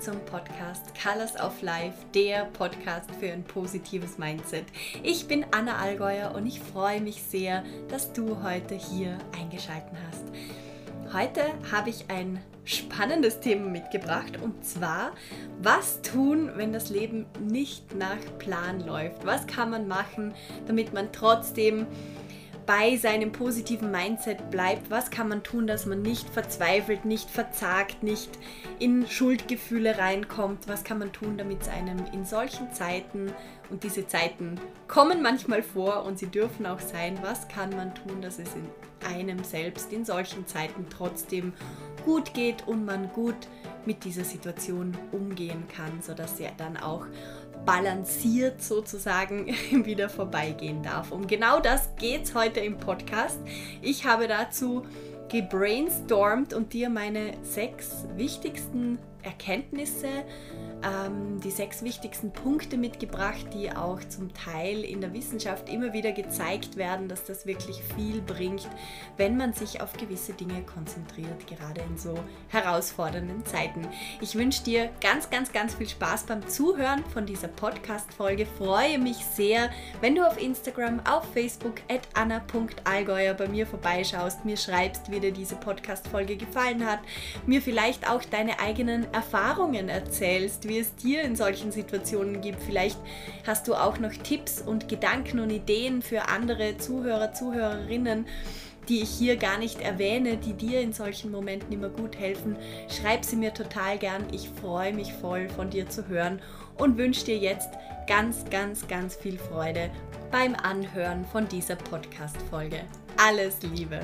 zum Podcast Colors of Life, der Podcast für ein positives Mindset. Ich bin Anna Allgäuer und ich freue mich sehr, dass du heute hier eingeschaltet hast. Heute habe ich ein spannendes Thema mitgebracht und zwar, was tun, wenn das Leben nicht nach Plan läuft? Was kann man machen, damit man trotzdem bei seinem positiven Mindset bleibt. Was kann man tun, dass man nicht verzweifelt, nicht verzagt, nicht in Schuldgefühle reinkommt? Was kann man tun, damit es einem in solchen Zeiten, und diese Zeiten kommen manchmal vor und sie dürfen auch sein, was kann man tun, dass es in einem selbst in solchen Zeiten trotzdem gut geht und man gut mit dieser Situation umgehen kann, sodass sie dann auch balanciert sozusagen wieder vorbeigehen darf. Um genau das geht es heute im Podcast. Ich habe dazu gebrainstormt und dir meine sechs wichtigsten Erkenntnisse ähm, die sechs wichtigsten Punkte mitgebracht, die auch zum Teil in der Wissenschaft immer wieder gezeigt werden, dass das wirklich viel bringt, wenn man sich auf gewisse Dinge konzentriert, gerade in so herausfordernden Zeiten. Ich wünsche dir ganz, ganz, ganz viel Spaß beim Zuhören von dieser Podcast-Folge. Freue mich sehr, wenn du auf Instagram, auf Facebook at anna.allgäuer bei mir vorbeischaust, mir schreibst, wie dir diese Podcast-Folge gefallen hat, mir vielleicht auch deine eigenen Erfahrungen erzählst, wie es dir in solchen Situationen gibt. Vielleicht hast du auch noch Tipps und Gedanken und Ideen für andere Zuhörer, Zuhörerinnen die ich hier gar nicht erwähne, die dir in solchen Momenten immer gut helfen, schreib sie mir total gern. Ich freue mich voll von dir zu hören und wünsche dir jetzt ganz, ganz, ganz viel Freude beim Anhören von dieser Podcast-Folge. Alles Liebe!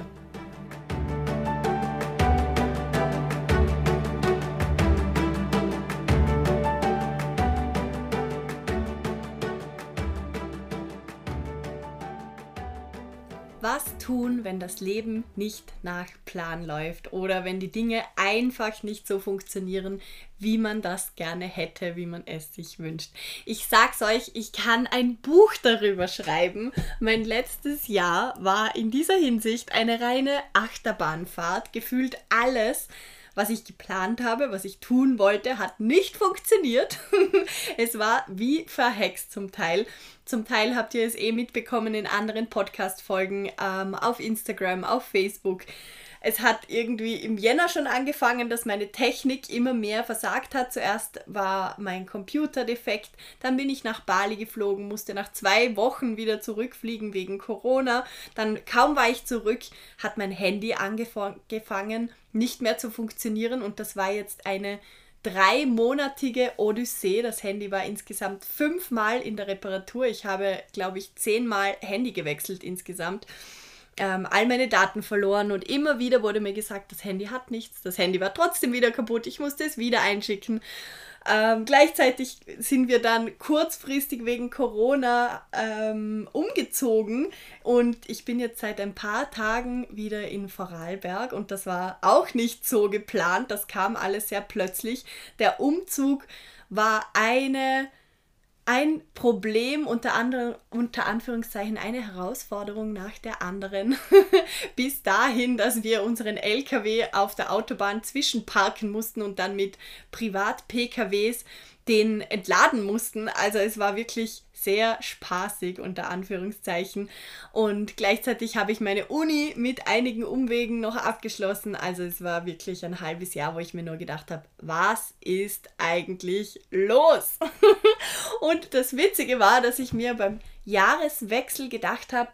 Tun, wenn das Leben nicht nach Plan läuft oder wenn die Dinge einfach nicht so funktionieren, wie man das gerne hätte, wie man es sich wünscht. Ich sag's euch, ich kann ein Buch darüber schreiben. Mein letztes Jahr war in dieser Hinsicht eine reine Achterbahnfahrt, gefühlt alles was ich geplant habe, was ich tun wollte, hat nicht funktioniert. es war wie verhext zum Teil. Zum Teil habt ihr es eh mitbekommen in anderen Podcast-Folgen ähm, auf Instagram, auf Facebook. Es hat irgendwie im Jänner schon angefangen, dass meine Technik immer mehr versagt hat. Zuerst war mein Computer defekt, dann bin ich nach Bali geflogen, musste nach zwei Wochen wieder zurückfliegen wegen Corona. Dann kaum war ich zurück, hat mein Handy angefangen, nicht mehr zu funktionieren und das war jetzt eine dreimonatige Odyssee. Das Handy war insgesamt fünfmal in der Reparatur. Ich habe, glaube ich, zehnmal Handy gewechselt insgesamt ähm, all meine Daten verloren und immer wieder wurde mir gesagt, das Handy hat nichts, das Handy war trotzdem wieder kaputt, ich musste es wieder einschicken. Ähm, gleichzeitig sind wir dann kurzfristig wegen Corona ähm, umgezogen und ich bin jetzt seit ein paar Tagen wieder in Vorarlberg und das war auch nicht so geplant, das kam alles sehr plötzlich. Der Umzug war eine ein Problem, unter, anderem, unter Anführungszeichen eine Herausforderung nach der anderen, bis dahin, dass wir unseren LKW auf der Autobahn zwischenparken mussten und dann mit Privat-PKWs den entladen mussten. Also es war wirklich sehr spaßig unter Anführungszeichen. Und gleichzeitig habe ich meine Uni mit einigen Umwegen noch abgeschlossen. Also es war wirklich ein halbes Jahr, wo ich mir nur gedacht habe, was ist eigentlich los? Und das Witzige war, dass ich mir beim Jahreswechsel gedacht habe,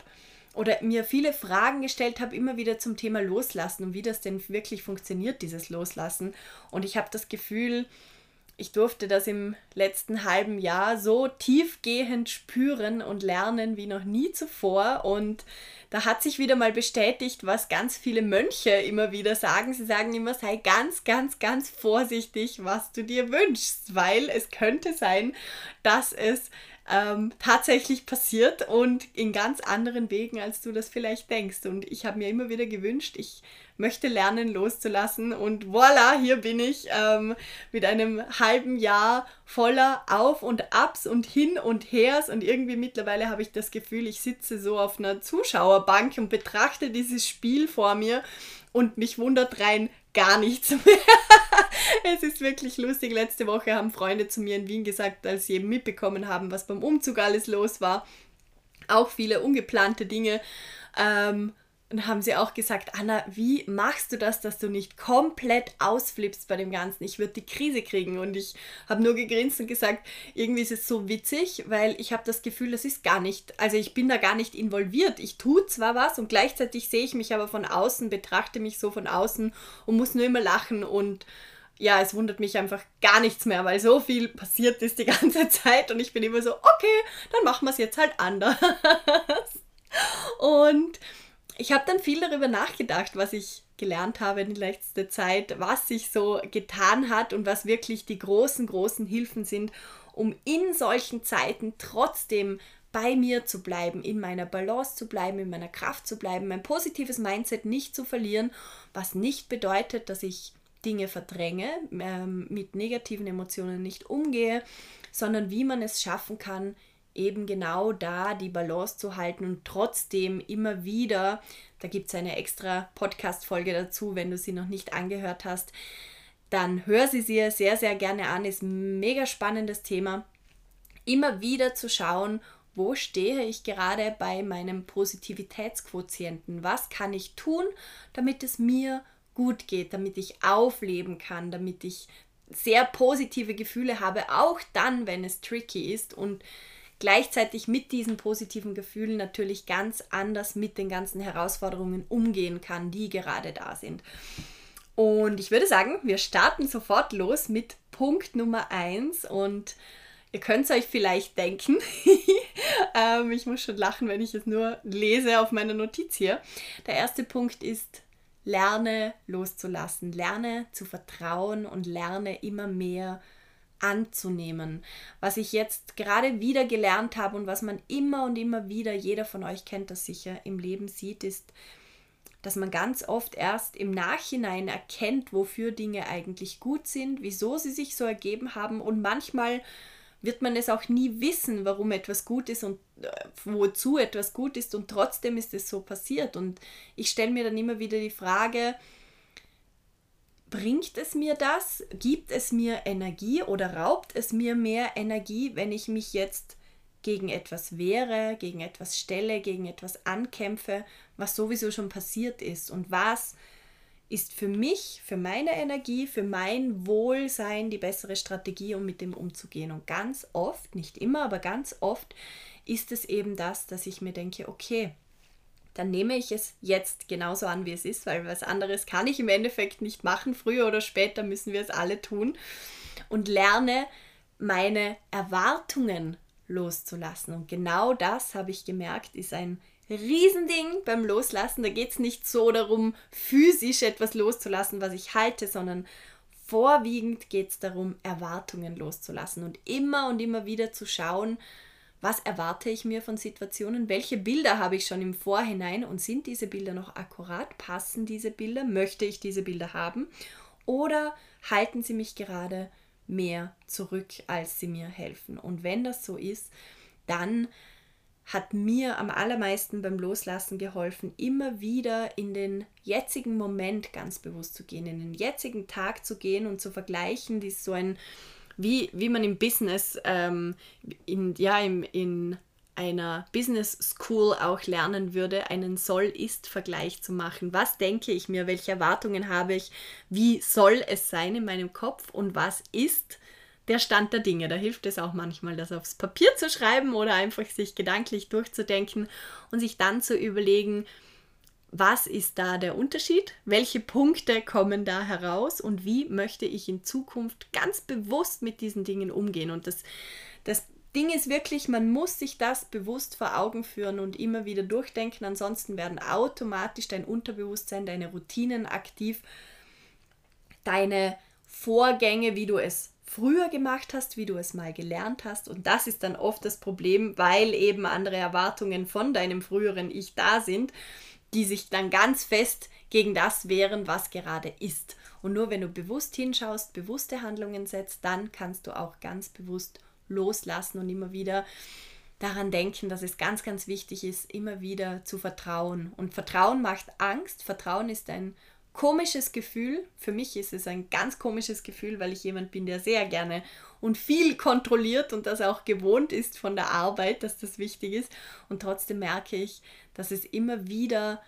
oder mir viele Fragen gestellt habe, immer wieder zum Thema Loslassen und wie das denn wirklich funktioniert, dieses Loslassen. Und ich habe das Gefühl, ich durfte das im letzten halben Jahr so tiefgehend spüren und lernen wie noch nie zuvor. Und da hat sich wieder mal bestätigt, was ganz viele Mönche immer wieder sagen. Sie sagen immer, sei ganz, ganz, ganz vorsichtig, was du dir wünschst, weil es könnte sein, dass es ähm, tatsächlich passiert und in ganz anderen Wegen, als du das vielleicht denkst. Und ich habe mir immer wieder gewünscht, ich möchte lernen loszulassen und voilà, hier bin ich ähm, mit einem halben Jahr voller Auf und Abs und Hin und Hers und irgendwie mittlerweile habe ich das Gefühl, ich sitze so auf einer Zuschauerbank und betrachte dieses Spiel vor mir und mich wundert rein gar nichts mehr. es ist wirklich lustig. Letzte Woche haben Freunde zu mir in Wien gesagt, als sie eben mitbekommen haben, was beim Umzug alles los war. Auch viele ungeplante Dinge. Ähm, und haben sie auch gesagt, Anna, wie machst du das, dass du nicht komplett ausflippst bei dem Ganzen? Ich würde die Krise kriegen. Und ich habe nur gegrinst und gesagt, irgendwie ist es so witzig, weil ich habe das Gefühl, das ist gar nicht, also ich bin da gar nicht involviert. Ich tue zwar was und gleichzeitig sehe ich mich aber von außen, betrachte mich so von außen und muss nur immer lachen und ja, es wundert mich einfach gar nichts mehr, weil so viel passiert ist die ganze Zeit und ich bin immer so, okay, dann machen wir es jetzt halt anders. und ich habe dann viel darüber nachgedacht, was ich gelernt habe in letzter Zeit, was sich so getan hat und was wirklich die großen, großen Hilfen sind, um in solchen Zeiten trotzdem bei mir zu bleiben, in meiner Balance zu bleiben, in meiner Kraft zu bleiben, mein positives Mindset nicht zu verlieren, was nicht bedeutet, dass ich Dinge verdränge, ähm, mit negativen Emotionen nicht umgehe, sondern wie man es schaffen kann, eben genau da die Balance zu halten und trotzdem immer wieder, da gibt es eine extra Podcast-Folge dazu, wenn du sie noch nicht angehört hast, dann hör sie dir sehr, sehr gerne an, ist ein mega spannendes Thema. Immer wieder zu schauen, wo stehe ich gerade bei meinem Positivitätsquotienten? Was kann ich tun, damit es mir gut geht, damit ich aufleben kann, damit ich sehr positive Gefühle habe, auch dann, wenn es tricky ist und gleichzeitig mit diesen positiven Gefühlen natürlich ganz anders mit den ganzen Herausforderungen umgehen kann, die gerade da sind. Und ich würde sagen, wir starten sofort los mit Punkt Nummer 1 und ihr könnt es euch vielleicht denken. ähm, ich muss schon lachen, wenn ich es nur lese auf meiner Notiz hier. Der erste Punkt ist, lerne loszulassen, lerne zu vertrauen und lerne immer mehr anzunehmen. Was ich jetzt gerade wieder gelernt habe und was man immer und immer wieder, jeder von euch kennt das sicher, im Leben sieht, ist, dass man ganz oft erst im Nachhinein erkennt, wofür Dinge eigentlich gut sind, wieso sie sich so ergeben haben und manchmal wird man es auch nie wissen, warum etwas gut ist und äh, wozu etwas gut ist und trotzdem ist es so passiert und ich stelle mir dann immer wieder die Frage, bringt es mir das? Gibt es mir Energie oder raubt es mir mehr Energie, wenn ich mich jetzt gegen etwas wehre, gegen etwas stelle, gegen etwas ankämpfe, was sowieso schon passiert ist? Und was ist für mich, für meine Energie, für mein Wohlsein die bessere Strategie, um mit dem umzugehen? Und ganz oft, nicht immer, aber ganz oft ist es eben das, dass ich mir denke, okay, dann nehme ich es jetzt genauso an, wie es ist, weil was anderes kann ich im Endeffekt nicht machen. Früher oder später müssen wir es alle tun. Und lerne meine Erwartungen loszulassen. Und genau das habe ich gemerkt, ist ein Riesending beim Loslassen. Da geht es nicht so darum, physisch etwas loszulassen, was ich halte, sondern vorwiegend geht es darum, Erwartungen loszulassen und immer und immer wieder zu schauen, was erwarte ich mir von Situationen? Welche Bilder habe ich schon im Vorhinein und sind diese Bilder noch akkurat? Passen diese Bilder? Möchte ich diese Bilder haben? Oder halten sie mich gerade mehr zurück, als sie mir helfen? Und wenn das so ist, dann hat mir am allermeisten beim Loslassen geholfen, immer wieder in den jetzigen Moment ganz bewusst zu gehen, in den jetzigen Tag zu gehen und zu vergleichen, die ist so ein wie, wie man im Business, ähm, in, ja, im, in einer Business School auch lernen würde, einen Soll-Ist-Vergleich zu machen. Was denke ich mir? Welche Erwartungen habe ich? Wie soll es sein in meinem Kopf? Und was ist der Stand der Dinge? Da hilft es auch manchmal, das aufs Papier zu schreiben oder einfach sich gedanklich durchzudenken und sich dann zu überlegen, was ist da der Unterschied? Welche Punkte kommen da heraus? Und wie möchte ich in Zukunft ganz bewusst mit diesen Dingen umgehen? Und das, das Ding ist wirklich, man muss sich das bewusst vor Augen führen und immer wieder durchdenken. Ansonsten werden automatisch dein Unterbewusstsein, deine Routinen aktiv, deine Vorgänge, wie du es früher gemacht hast, wie du es mal gelernt hast. Und das ist dann oft das Problem, weil eben andere Erwartungen von deinem früheren Ich da sind die sich dann ganz fest gegen das wehren, was gerade ist. Und nur wenn du bewusst hinschaust, bewusste Handlungen setzt, dann kannst du auch ganz bewusst loslassen und immer wieder daran denken, dass es ganz, ganz wichtig ist, immer wieder zu vertrauen. Und Vertrauen macht Angst. Vertrauen ist ein komisches Gefühl. Für mich ist es ein ganz komisches Gefühl, weil ich jemand bin, der sehr gerne und viel kontrolliert und das auch gewohnt ist von der Arbeit, dass das wichtig ist. Und trotzdem merke ich, dass es immer wieder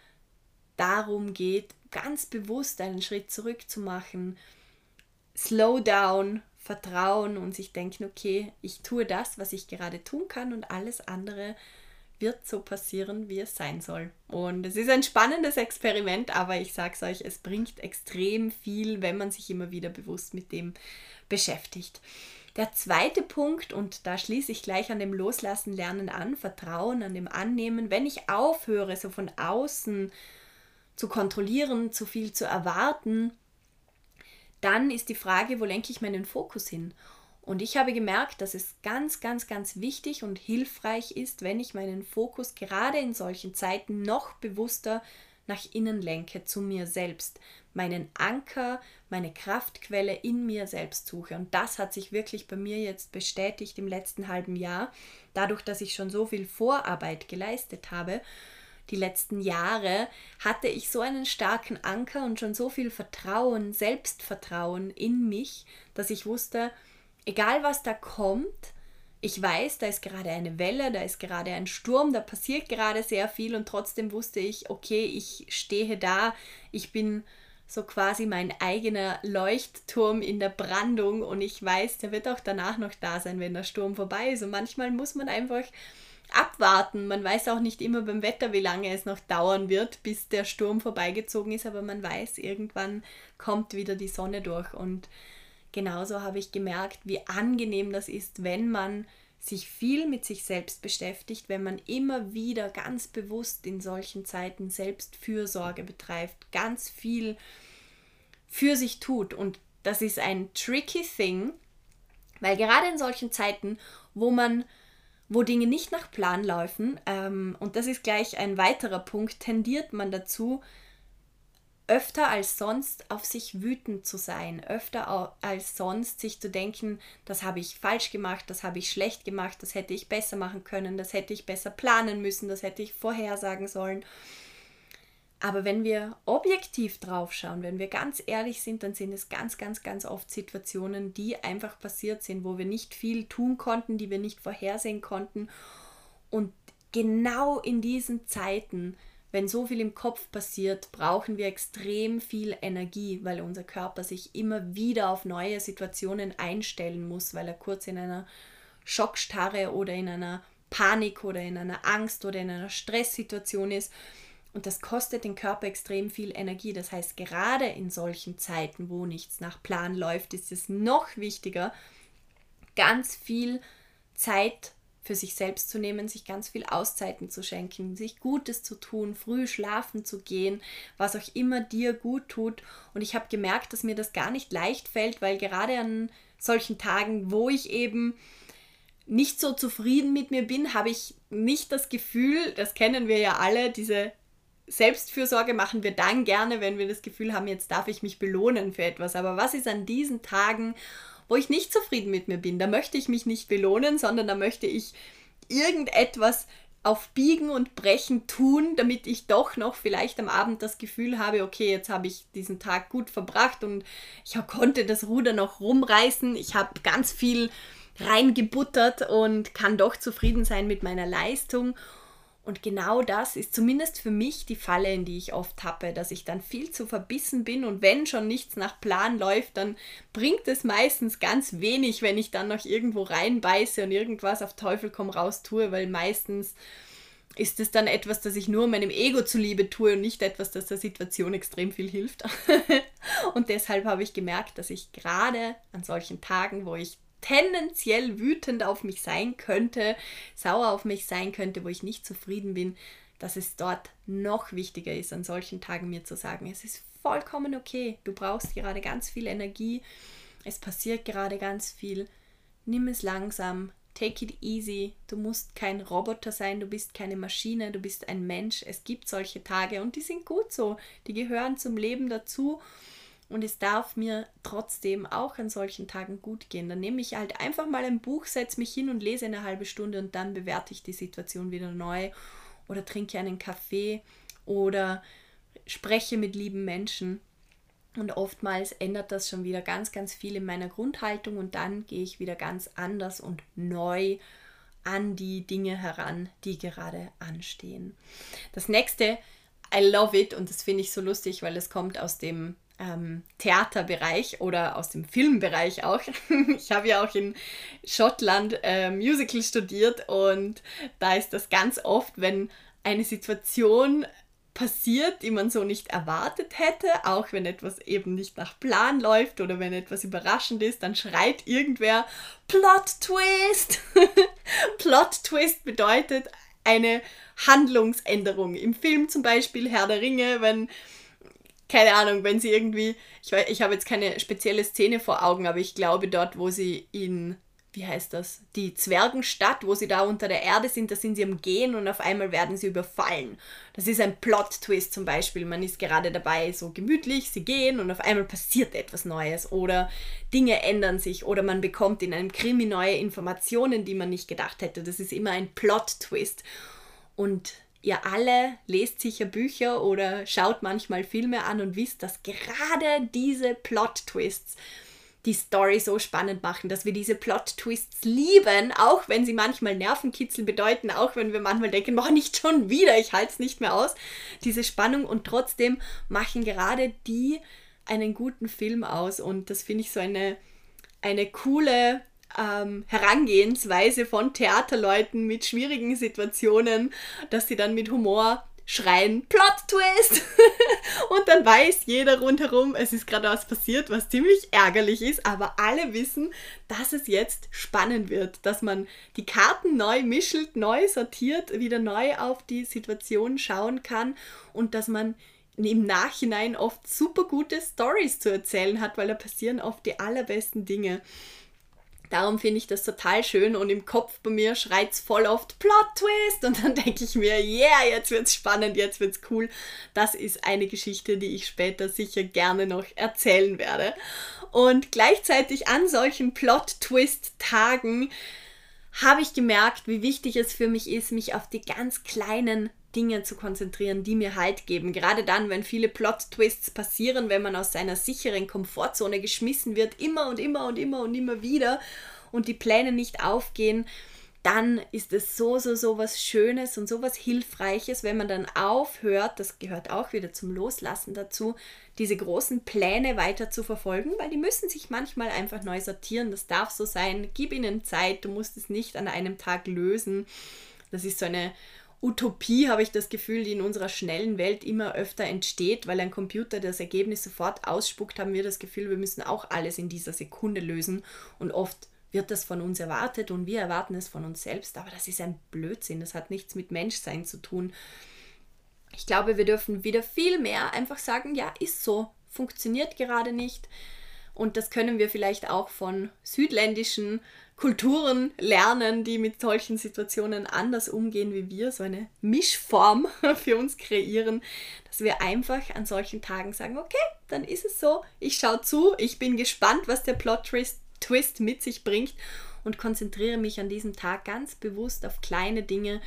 darum geht, ganz bewusst einen Schritt zurück zu machen, slow down, vertrauen und sich denken, okay, ich tue das, was ich gerade tun kann und alles andere wird so passieren, wie es sein soll. Und es ist ein spannendes Experiment, aber ich sage es euch, es bringt extrem viel, wenn man sich immer wieder bewusst mit dem beschäftigt. Der zweite Punkt, und da schließe ich gleich an dem Loslassen lernen an, Vertrauen, an dem Annehmen, wenn ich aufhöre, so von außen zu kontrollieren, zu viel zu erwarten, dann ist die Frage, wo lenke ich meinen Fokus hin? Und ich habe gemerkt, dass es ganz, ganz, ganz wichtig und hilfreich ist, wenn ich meinen Fokus gerade in solchen Zeiten noch bewusster nach innen lenke, zu mir selbst, meinen Anker, meine Kraftquelle in mir selbst suche. Und das hat sich wirklich bei mir jetzt bestätigt im letzten halben Jahr, dadurch, dass ich schon so viel Vorarbeit geleistet habe. Die letzten Jahre hatte ich so einen starken Anker und schon so viel Vertrauen, Selbstvertrauen in mich, dass ich wusste, egal was da kommt, ich weiß, da ist gerade eine Welle, da ist gerade ein Sturm, da passiert gerade sehr viel und trotzdem wusste ich, okay, ich stehe da, ich bin so quasi mein eigener Leuchtturm in der Brandung und ich weiß, der wird auch danach noch da sein, wenn der Sturm vorbei ist. Und manchmal muss man einfach abwarten. Man weiß auch nicht immer beim Wetter, wie lange es noch dauern wird, bis der Sturm vorbeigezogen ist, aber man weiß, irgendwann kommt wieder die Sonne durch und genauso habe ich gemerkt, wie angenehm das ist, wenn man sich viel mit sich selbst beschäftigt, wenn man immer wieder ganz bewusst in solchen Zeiten Selbstfürsorge betreibt, ganz viel für sich tut. Und das ist ein tricky thing, weil gerade in solchen Zeiten, wo man wo Dinge nicht nach Plan laufen, ähm, und das ist gleich ein weiterer Punkt, tendiert man dazu, öfter als sonst auf sich wütend zu sein, öfter als sonst sich zu denken, das habe ich falsch gemacht, das habe ich schlecht gemacht, das hätte ich besser machen können, das hätte ich besser planen müssen, das hätte ich vorhersagen sollen. Aber wenn wir objektiv drauf schauen, wenn wir ganz ehrlich sind, dann sind es ganz, ganz, ganz oft Situationen, die einfach passiert sind, wo wir nicht viel tun konnten, die wir nicht vorhersehen konnten. Und genau in diesen Zeiten wenn so viel im Kopf passiert, brauchen wir extrem viel Energie, weil unser Körper sich immer wieder auf neue Situationen einstellen muss, weil er kurz in einer Schockstarre oder in einer Panik oder in einer Angst oder in einer Stresssituation ist. Und das kostet den Körper extrem viel Energie. Das heißt, gerade in solchen Zeiten, wo nichts nach Plan läuft, ist es noch wichtiger, ganz viel Zeit für sich selbst zu nehmen, sich ganz viel Auszeiten zu schenken, sich Gutes zu tun, früh schlafen zu gehen, was auch immer dir gut tut. Und ich habe gemerkt, dass mir das gar nicht leicht fällt, weil gerade an solchen Tagen, wo ich eben nicht so zufrieden mit mir bin, habe ich nicht das Gefühl, das kennen wir ja alle, diese Selbstfürsorge machen wir dann gerne, wenn wir das Gefühl haben, jetzt darf ich mich belohnen für etwas. Aber was ist an diesen Tagen, wo ich nicht zufrieden mit mir bin. Da möchte ich mich nicht belohnen, sondern da möchte ich irgendetwas auf Biegen und Brechen tun, damit ich doch noch vielleicht am Abend das Gefühl habe, okay, jetzt habe ich diesen Tag gut verbracht und ich konnte das Ruder noch rumreißen. Ich habe ganz viel reingebuttert und kann doch zufrieden sein mit meiner Leistung. Und genau das ist zumindest für mich die Falle, in die ich oft tappe, dass ich dann viel zu verbissen bin und wenn schon nichts nach Plan läuft, dann bringt es meistens ganz wenig, wenn ich dann noch irgendwo reinbeiße und irgendwas auf Teufel komm raus tue, weil meistens ist es dann etwas, das ich nur meinem Ego zuliebe tue und nicht etwas, das der Situation extrem viel hilft. und deshalb habe ich gemerkt, dass ich gerade an solchen Tagen, wo ich tendenziell wütend auf mich sein könnte, sauer auf mich sein könnte, wo ich nicht zufrieden bin, dass es dort noch wichtiger ist, an solchen Tagen mir zu sagen, es ist vollkommen okay, du brauchst gerade ganz viel Energie, es passiert gerade ganz viel, nimm es langsam, take it easy, du musst kein Roboter sein, du bist keine Maschine, du bist ein Mensch, es gibt solche Tage und die sind gut so, die gehören zum Leben dazu und es darf mir trotzdem auch an solchen Tagen gut gehen. Dann nehme ich halt einfach mal ein Buch, setze mich hin und lese eine halbe Stunde und dann bewerte ich die Situation wieder neu oder trinke einen Kaffee oder spreche mit lieben Menschen. Und oftmals ändert das schon wieder ganz, ganz viel in meiner Grundhaltung und dann gehe ich wieder ganz anders und neu an die Dinge heran, die gerade anstehen. Das nächste, I love it und das finde ich so lustig, weil es kommt aus dem ähm, Theaterbereich oder aus dem Filmbereich auch. ich habe ja auch in Schottland äh, Musical studiert und da ist das ganz oft, wenn eine Situation passiert, die man so nicht erwartet hätte, auch wenn etwas eben nicht nach Plan läuft oder wenn etwas überraschend ist, dann schreit irgendwer Plot Twist. Plot Twist bedeutet eine Handlungsänderung. Im Film zum Beispiel Herr der Ringe, wenn keine Ahnung, wenn sie irgendwie, ich, ich habe jetzt keine spezielle Szene vor Augen, aber ich glaube dort, wo sie in wie heißt das, die Zwergenstadt, wo sie da unter der Erde sind, da sind sie am Gehen und auf einmal werden sie überfallen. Das ist ein Plot-Twist zum Beispiel. Man ist gerade dabei, so gemütlich, sie gehen und auf einmal passiert etwas Neues oder Dinge ändern sich oder man bekommt in einem Krimi neue Informationen, die man nicht gedacht hätte. Das ist immer ein Plot-Twist. Und ihr alle lest sicher Bücher oder schaut manchmal Filme an und wisst, dass gerade diese Plot-Twists die Story so spannend machen, dass wir diese Plot-Twists lieben, auch wenn sie manchmal Nervenkitzel bedeuten, auch wenn wir manchmal denken, mach nicht schon wieder, ich halte es nicht mehr aus. Diese Spannung und trotzdem machen gerade die einen guten Film aus und das finde ich so eine, eine coole ähm, Herangehensweise von Theaterleuten mit schwierigen Situationen, dass sie dann mit Humor schreien Plot Twist und dann weiß jeder rundherum, es ist gerade was passiert, was ziemlich ärgerlich ist, aber alle wissen, dass es jetzt spannend wird, dass man die Karten neu mischelt, neu sortiert, wieder neu auf die Situation schauen kann und dass man im Nachhinein oft super gute Stories zu erzählen hat, weil da passieren oft die allerbesten Dinge. Darum finde ich das total schön und im Kopf bei mir schreit es voll oft Plot Twist und dann denke ich mir, yeah, jetzt wird es spannend, jetzt wird es cool. Das ist eine Geschichte, die ich später sicher gerne noch erzählen werde. Und gleichzeitig an solchen Plot Twist Tagen habe ich gemerkt, wie wichtig es für mich ist, mich auf die ganz kleinen Dinge zu konzentrieren, die mir Halt geben. Gerade dann, wenn viele Plot-Twists passieren, wenn man aus seiner sicheren Komfortzone geschmissen wird, immer und immer und immer und immer wieder und die Pläne nicht aufgehen, dann ist es so, so, so was Schönes und so was Hilfreiches, wenn man dann aufhört, das gehört auch wieder zum Loslassen dazu, diese großen Pläne weiter zu verfolgen, weil die müssen sich manchmal einfach neu sortieren. Das darf so sein. Gib ihnen Zeit, du musst es nicht an einem Tag lösen. Das ist so eine Utopie, habe ich das Gefühl, die in unserer schnellen Welt immer öfter entsteht, weil ein Computer das Ergebnis sofort ausspuckt, haben wir das Gefühl, wir müssen auch alles in dieser Sekunde lösen und oft wird das von uns erwartet und wir erwarten es von uns selbst, aber das ist ein Blödsinn, das hat nichts mit Menschsein zu tun. Ich glaube, wir dürfen wieder viel mehr einfach sagen, ja, ist so, funktioniert gerade nicht. Und das können wir vielleicht auch von südländischen Kulturen lernen, die mit solchen Situationen anders umgehen wie wir, so eine Mischform für uns kreieren, dass wir einfach an solchen Tagen sagen, okay, dann ist es so, ich schaue zu, ich bin gespannt, was der Plot-Twist mit sich bringt und konzentriere mich an diesem Tag ganz bewusst auf kleine Dinge,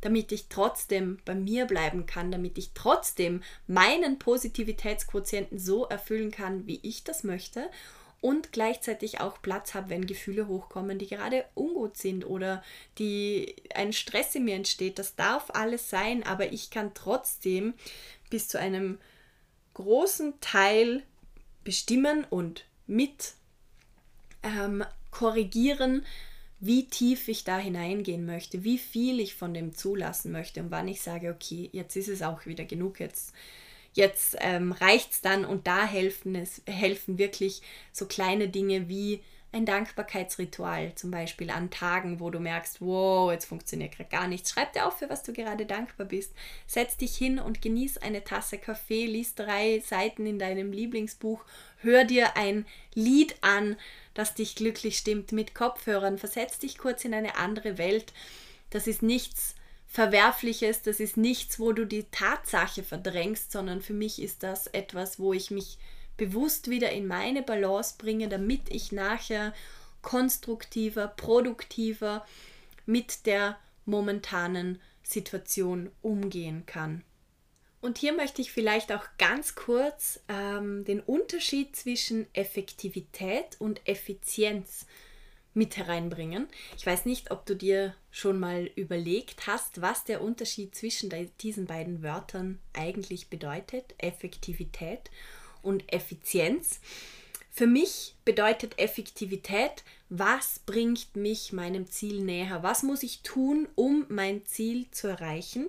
damit ich trotzdem bei mir bleiben kann, damit ich trotzdem meinen Positivitätsquotienten so erfüllen kann, wie ich das möchte und gleichzeitig auch Platz habe, wenn Gefühle hochkommen, die gerade ungut sind oder die ein Stress in mir entsteht. Das darf alles sein, aber ich kann trotzdem bis zu einem großen Teil bestimmen und mit ähm, korrigieren, wie tief ich da hineingehen möchte, wie viel ich von dem zulassen möchte und wann ich sage, okay, jetzt ist es auch wieder genug, jetzt jetzt ähm, reicht es dann und da helfen, es, helfen wirklich so kleine Dinge wie ein Dankbarkeitsritual zum Beispiel an Tagen, wo du merkst, wow, jetzt funktioniert gerade gar nichts. Schreib dir auf, für was du gerade dankbar bist. Setz dich hin und genieß eine Tasse Kaffee, lies drei Seiten in deinem Lieblingsbuch, hör dir ein Lied an, das dich glücklich stimmt mit Kopfhörern, versetz dich kurz in eine andere Welt. Das ist nichts Verwerfliches, das ist nichts, wo du die Tatsache verdrängst, sondern für mich ist das etwas, wo ich mich bewusst wieder in meine Balance bringe, damit ich nachher konstruktiver, produktiver mit der momentanen Situation umgehen kann. Und hier möchte ich vielleicht auch ganz kurz ähm, den Unterschied zwischen Effektivität und Effizienz mit hereinbringen. Ich weiß nicht, ob du dir schon mal überlegt hast, was der Unterschied zwischen diesen beiden Wörtern eigentlich bedeutet, Effektivität und Effizienz. Für mich bedeutet Effektivität, was bringt mich meinem Ziel näher? Was muss ich tun, um mein Ziel zu erreichen?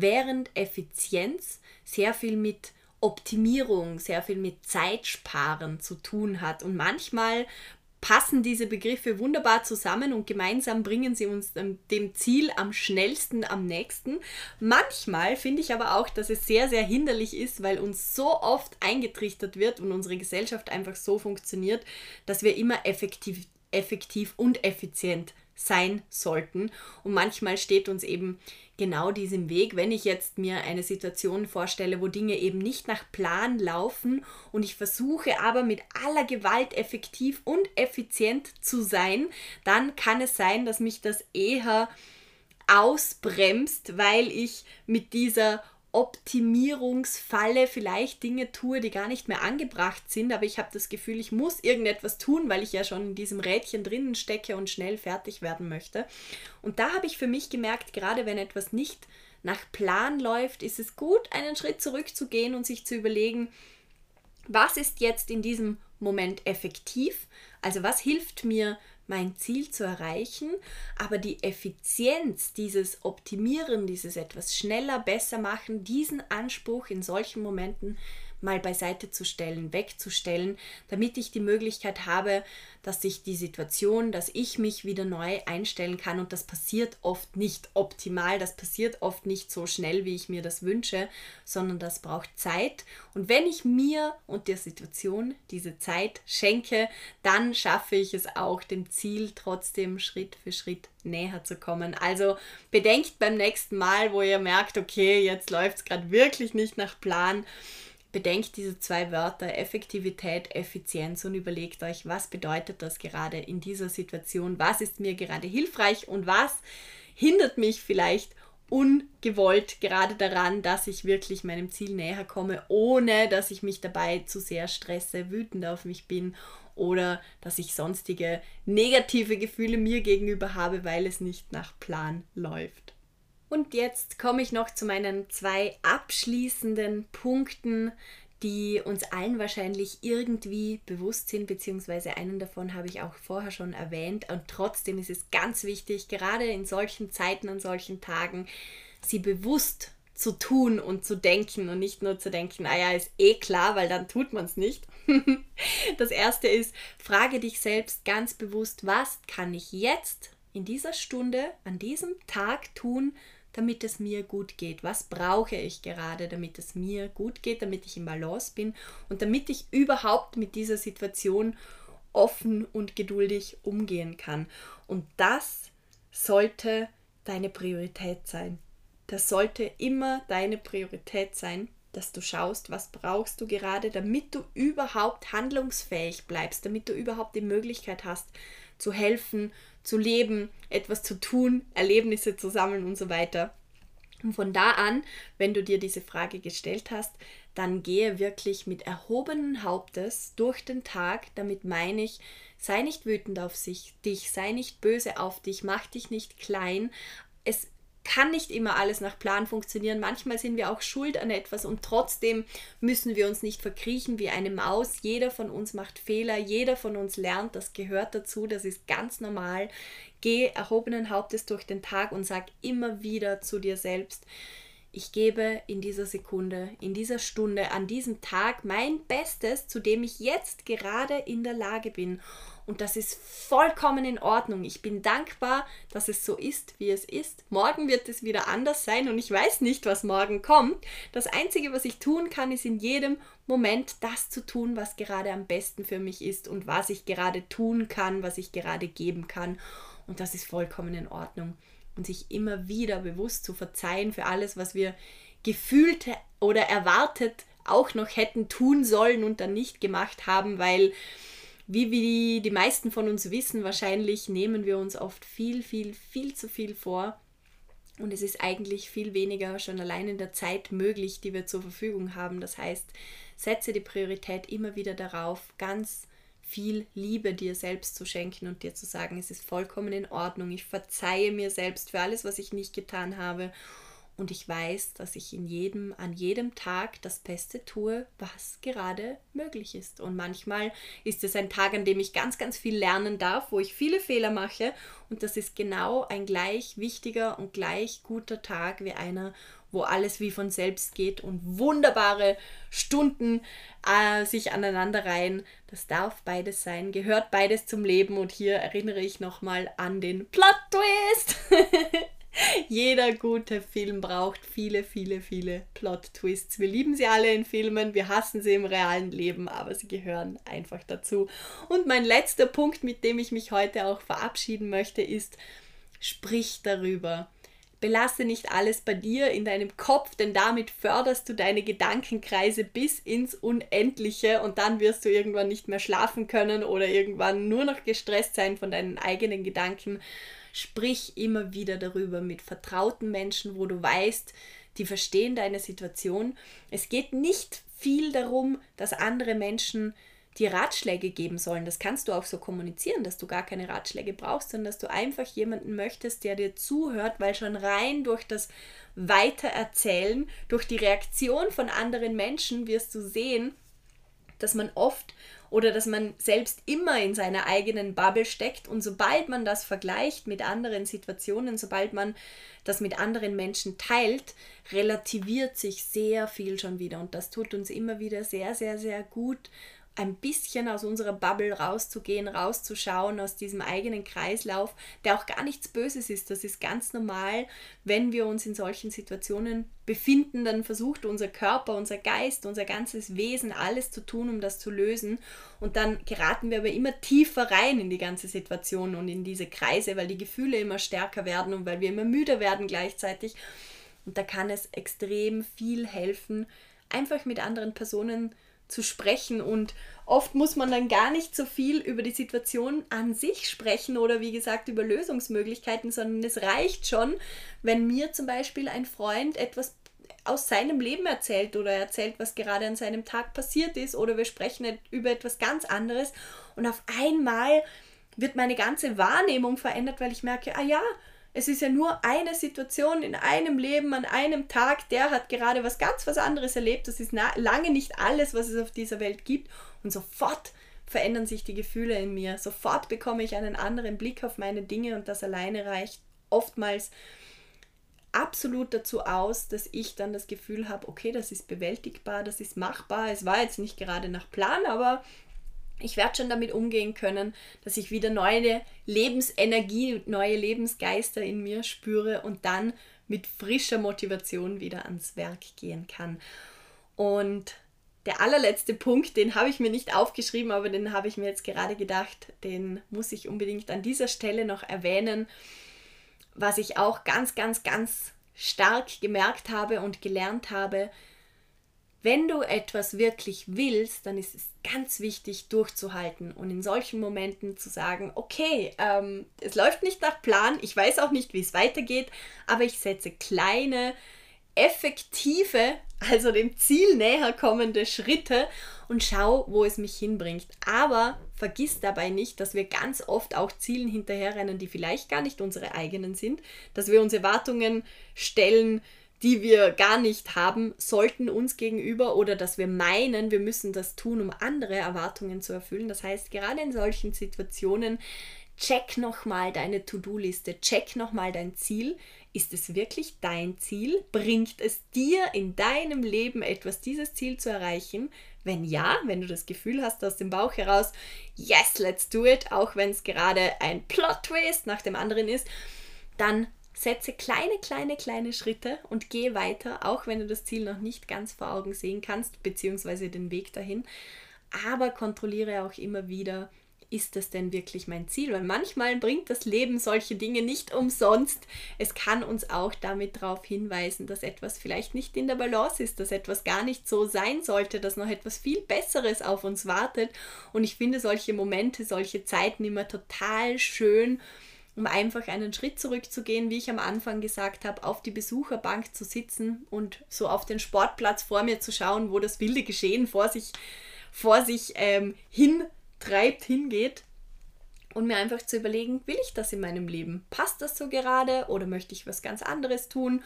während Effizienz sehr viel mit Optimierung, sehr viel mit Zeitsparen zu tun hat. Und manchmal passen diese Begriffe wunderbar zusammen und gemeinsam bringen sie uns dem Ziel am schnellsten am nächsten. Manchmal finde ich aber auch, dass es sehr, sehr hinderlich ist, weil uns so oft eingetrichtert wird und unsere Gesellschaft einfach so funktioniert, dass wir immer effektiv, effektiv und effizient sein sollten. Und manchmal steht uns eben genau diesem Weg, wenn ich jetzt mir eine Situation vorstelle, wo Dinge eben nicht nach Plan laufen und ich versuche aber mit aller Gewalt effektiv und effizient zu sein, dann kann es sein, dass mich das eher ausbremst, weil ich mit dieser Optimierungsfalle vielleicht Dinge tue, die gar nicht mehr angebracht sind, aber ich habe das Gefühl, ich muss irgendetwas tun, weil ich ja schon in diesem Rädchen drinnen stecke und schnell fertig werden möchte. Und da habe ich für mich gemerkt, gerade wenn etwas nicht nach Plan läuft, ist es gut, einen Schritt zurückzugehen und sich zu überlegen, was ist jetzt in diesem Moment effektiv? Also was hilft mir mein Ziel zu erreichen, aber die Effizienz, dieses Optimieren, dieses etwas schneller, besser machen, diesen Anspruch in solchen Momenten mal beiseite zu stellen, wegzustellen, damit ich die Möglichkeit habe, dass sich die Situation, dass ich mich wieder neu einstellen kann. Und das passiert oft nicht optimal, das passiert oft nicht so schnell, wie ich mir das wünsche, sondern das braucht Zeit. Und wenn ich mir und der Situation diese Zeit schenke, dann schaffe ich es auch, dem Ziel trotzdem Schritt für Schritt näher zu kommen. Also bedenkt beim nächsten Mal, wo ihr merkt, okay, jetzt läuft es gerade wirklich nicht nach Plan, Bedenkt diese zwei Wörter Effektivität, Effizienz und überlegt euch, was bedeutet das gerade in dieser Situation, was ist mir gerade hilfreich und was hindert mich vielleicht ungewollt gerade daran, dass ich wirklich meinem Ziel näher komme, ohne dass ich mich dabei zu sehr stresse, wütend auf mich bin oder dass ich sonstige negative Gefühle mir gegenüber habe, weil es nicht nach Plan läuft. Und jetzt komme ich noch zu meinen zwei abschließenden Punkten, die uns allen wahrscheinlich irgendwie bewusst sind, beziehungsweise einen davon habe ich auch vorher schon erwähnt. Und trotzdem ist es ganz wichtig, gerade in solchen Zeiten, an solchen Tagen, sie bewusst zu tun und zu denken und nicht nur zu denken, naja, ist eh klar, weil dann tut man es nicht. das erste ist, frage dich selbst ganz bewusst, was kann ich jetzt in dieser Stunde, an diesem Tag tun, damit es mir gut geht? Was brauche ich gerade, damit es mir gut geht, damit ich im Balance bin und damit ich überhaupt mit dieser Situation offen und geduldig umgehen kann? Und das sollte deine Priorität sein. Das sollte immer deine Priorität sein, dass du schaust, was brauchst du gerade, damit du überhaupt handlungsfähig bleibst, damit du überhaupt die Möglichkeit hast, zu helfen, zu leben, etwas zu tun, Erlebnisse zu sammeln und so weiter. Und von da an, wenn du dir diese Frage gestellt hast, dann gehe wirklich mit erhobenen Hauptes durch den Tag. Damit meine ich, sei nicht wütend auf sich, dich, sei nicht böse auf dich, mach dich nicht klein. Es kann nicht immer alles nach Plan funktionieren. Manchmal sind wir auch schuld an etwas und trotzdem müssen wir uns nicht verkriechen wie eine Maus. Jeder von uns macht Fehler, jeder von uns lernt, das gehört dazu, das ist ganz normal. Geh erhobenen Hauptes durch den Tag und sag immer wieder zu dir selbst, ich gebe in dieser Sekunde, in dieser Stunde, an diesem Tag mein Bestes, zu dem ich jetzt gerade in der Lage bin. Und das ist vollkommen in Ordnung. Ich bin dankbar, dass es so ist, wie es ist. Morgen wird es wieder anders sein und ich weiß nicht, was morgen kommt. Das Einzige, was ich tun kann, ist in jedem Moment das zu tun, was gerade am besten für mich ist und was ich gerade tun kann, was ich gerade geben kann. Und das ist vollkommen in Ordnung. Und sich immer wieder bewusst zu verzeihen für alles, was wir gefühlt oder erwartet auch noch hätten tun sollen und dann nicht gemacht haben, weil wie, wie die meisten von uns wissen, wahrscheinlich nehmen wir uns oft viel, viel, viel zu viel vor. Und es ist eigentlich viel weniger schon allein in der Zeit möglich, die wir zur Verfügung haben. Das heißt, setze die Priorität immer wieder darauf, ganz viel Liebe dir selbst zu schenken und dir zu sagen, es ist vollkommen in Ordnung. Ich verzeihe mir selbst für alles, was ich nicht getan habe und ich weiß, dass ich in jedem, an jedem Tag das Beste tue, was gerade möglich ist. Und manchmal ist es ein Tag, an dem ich ganz, ganz viel lernen darf, wo ich viele Fehler mache. Und das ist genau ein gleich wichtiger und gleich guter Tag wie einer, wo alles wie von selbst geht und wunderbare Stunden äh, sich aneinanderreihen. Das darf beides sein, gehört beides zum Leben. Und hier erinnere ich nochmal an den Plot Twist. Jeder gute Film braucht viele, viele, viele Plot-Twists. Wir lieben sie alle in Filmen, wir hassen sie im realen Leben, aber sie gehören einfach dazu. Und mein letzter Punkt, mit dem ich mich heute auch verabschieden möchte, ist, sprich darüber. Belasse nicht alles bei dir in deinem Kopf, denn damit förderst du deine Gedankenkreise bis ins Unendliche und dann wirst du irgendwann nicht mehr schlafen können oder irgendwann nur noch gestresst sein von deinen eigenen Gedanken. Sprich immer wieder darüber mit vertrauten Menschen, wo du weißt, die verstehen deine Situation. Es geht nicht viel darum, dass andere Menschen dir Ratschläge geben sollen. Das kannst du auch so kommunizieren, dass du gar keine Ratschläge brauchst, sondern dass du einfach jemanden möchtest, der dir zuhört, weil schon rein durch das Weitererzählen, durch die Reaktion von anderen Menschen wirst du sehen, dass man oft oder dass man selbst immer in seiner eigenen Bubble steckt. Und sobald man das vergleicht mit anderen Situationen, sobald man das mit anderen Menschen teilt, relativiert sich sehr viel schon wieder. Und das tut uns immer wieder sehr, sehr, sehr gut, ein bisschen aus unserer Bubble rauszugehen, rauszuschauen aus diesem eigenen Kreislauf, der auch gar nichts Böses ist. Das ist ganz normal, wenn wir uns in solchen Situationen befinden, dann versucht unser Körper, unser Geist, unser ganzes Wesen alles zu tun, um das zu lösen. Und dann geraten wir aber immer tiefer rein in die ganze Situation und in diese Kreise, weil die Gefühle immer stärker werden und weil wir immer müder werden gleichzeitig. Und da kann es extrem viel helfen, einfach mit anderen Personen zu zu sprechen. Und oft muss man dann gar nicht so viel über die Situation an sich sprechen oder wie gesagt über Lösungsmöglichkeiten, sondern es reicht schon, wenn mir zum Beispiel ein Freund etwas aus seinem Leben erzählt oder erzählt, was gerade an seinem Tag passiert ist oder wir sprechen über etwas ganz anderes. Und auf einmal wird meine ganze Wahrnehmung verändert, weil ich merke, ah ja, es ist ja nur eine Situation in einem Leben, an einem Tag. Der hat gerade was ganz was anderes erlebt. Das ist lange nicht alles, was es auf dieser Welt gibt. Und sofort verändern sich die Gefühle in mir. Sofort bekomme ich einen anderen Blick auf meine Dinge und das alleine reicht oftmals absolut dazu aus, dass ich dann das Gefühl habe, okay, das ist bewältigbar, das ist machbar. Es war jetzt nicht gerade nach Plan, aber ich werde schon damit umgehen können, dass ich wieder neue Lebensenergie, neue Lebensgeister in mir spüre und dann mit frischer Motivation wieder ans Werk gehen kann. Und der allerletzte Punkt, den habe ich mir nicht aufgeschrieben, aber den habe ich mir jetzt gerade gedacht, den muss ich unbedingt an dieser Stelle noch erwähnen, was ich auch ganz, ganz, ganz stark gemerkt habe und gelernt habe, wenn du etwas wirklich willst, dann ist es ganz wichtig durchzuhalten und in solchen Momenten zu sagen, okay, ähm, es läuft nicht nach Plan, ich weiß auch nicht, wie es weitergeht, aber ich setze kleine, effektive, also dem Ziel näher kommende Schritte und schau, wo es mich hinbringt. Aber vergiss dabei nicht, dass wir ganz oft auch Zielen hinterherrennen, die vielleicht gar nicht unsere eigenen sind, dass wir uns Erwartungen stellen, die wir gar nicht haben sollten uns gegenüber oder dass wir meinen, wir müssen das tun, um andere Erwartungen zu erfüllen. Das heißt, gerade in solchen Situationen check nochmal deine To-Do-Liste, check nochmal dein Ziel. Ist es wirklich dein Ziel? Bringt es dir in deinem Leben etwas, dieses Ziel zu erreichen? Wenn ja, wenn du das Gefühl hast aus dem Bauch heraus, yes, let's do it, auch wenn es gerade ein Plot-Twist nach dem anderen ist, dann Setze kleine, kleine, kleine Schritte und geh weiter, auch wenn du das Ziel noch nicht ganz vor Augen sehen kannst, beziehungsweise den Weg dahin. Aber kontrolliere auch immer wieder, ist das denn wirklich mein Ziel? Weil manchmal bringt das Leben solche Dinge nicht umsonst. Es kann uns auch damit darauf hinweisen, dass etwas vielleicht nicht in der Balance ist, dass etwas gar nicht so sein sollte, dass noch etwas viel Besseres auf uns wartet. Und ich finde solche Momente, solche Zeiten immer total schön um einfach einen Schritt zurückzugehen, wie ich am Anfang gesagt habe, auf die Besucherbank zu sitzen und so auf den Sportplatz vor mir zu schauen, wo das wilde Geschehen vor sich, vor sich ähm, hintreibt, hingeht und mir einfach zu überlegen, will ich das in meinem Leben? Passt das so gerade oder möchte ich was ganz anderes tun?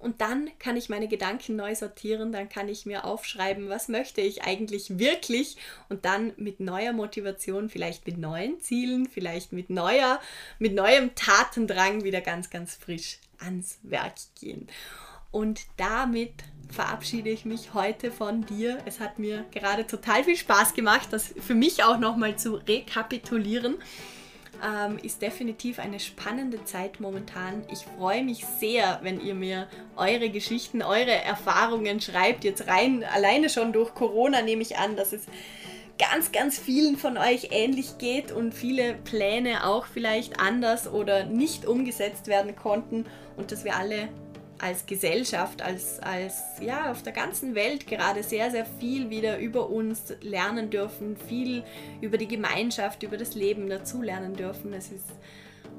Und dann kann ich meine Gedanken neu sortieren, dann kann ich mir aufschreiben, was möchte ich eigentlich wirklich und dann mit neuer Motivation, vielleicht mit neuen Zielen, vielleicht mit neuer, mit neuem Tatendrang wieder ganz, ganz frisch ans Werk gehen. Und damit verabschiede ich mich heute von dir. Es hat mir gerade total viel Spaß gemacht, das für mich auch nochmal zu rekapitulieren ähm, ist definitiv eine spannende Zeit momentan. Ich freue mich sehr, wenn ihr mir eure Geschichten, eure Erfahrungen schreibt. Jetzt rein alleine schon durch Corona nehme ich an, dass es ganz, ganz vielen von euch ähnlich geht und viele Pläne auch vielleicht anders oder nicht umgesetzt werden konnten und dass wir alle als Gesellschaft, als, als ja, auf der ganzen Welt gerade sehr, sehr viel wieder über uns lernen dürfen, viel über die Gemeinschaft, über das Leben dazu lernen dürfen. Es ist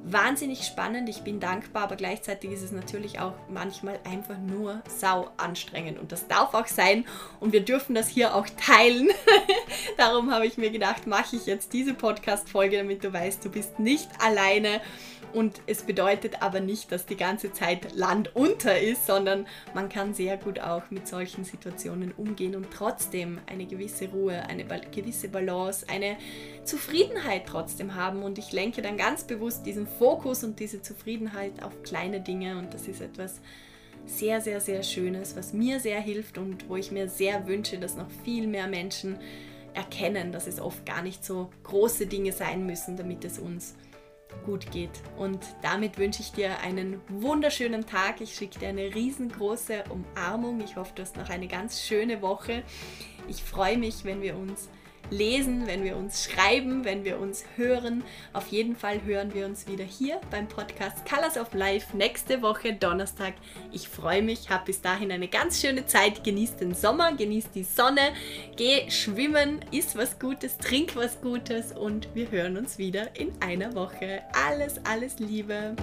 wahnsinnig spannend, ich bin dankbar, aber gleichzeitig ist es natürlich auch manchmal einfach nur sau anstrengend und das darf auch sein und wir dürfen das hier auch teilen. Darum habe ich mir gedacht, mache ich jetzt diese Podcast-Folge, damit du weißt, du bist nicht alleine und es bedeutet aber nicht, dass die ganze Zeit Land unter ist, sondern man kann sehr gut auch mit solchen Situationen umgehen und trotzdem eine gewisse Ruhe, eine gewisse Balance, eine Zufriedenheit trotzdem haben. Und ich lenke dann ganz bewusst diesen Fokus und diese Zufriedenheit auf kleine Dinge und das ist etwas sehr, sehr, sehr Schönes, was mir sehr hilft und wo ich mir sehr wünsche, dass noch viel mehr Menschen erkennen, dass es oft gar nicht so große Dinge sein müssen, damit es uns gut geht. Und damit wünsche ich dir einen wunderschönen Tag. Ich schicke dir eine riesengroße Umarmung. Ich hoffe, du hast noch eine ganz schöne Woche. Ich freue mich, wenn wir uns lesen, wenn wir uns schreiben, wenn wir uns hören. Auf jeden Fall hören wir uns wieder hier beim Podcast Colors of Life nächste Woche Donnerstag. Ich freue mich, hab bis dahin eine ganz schöne Zeit. Genieß den Sommer, genieß die Sonne, geh schwimmen, iss was Gutes, trink was Gutes und wir hören uns wieder in einer Woche. Alles, alles Liebe.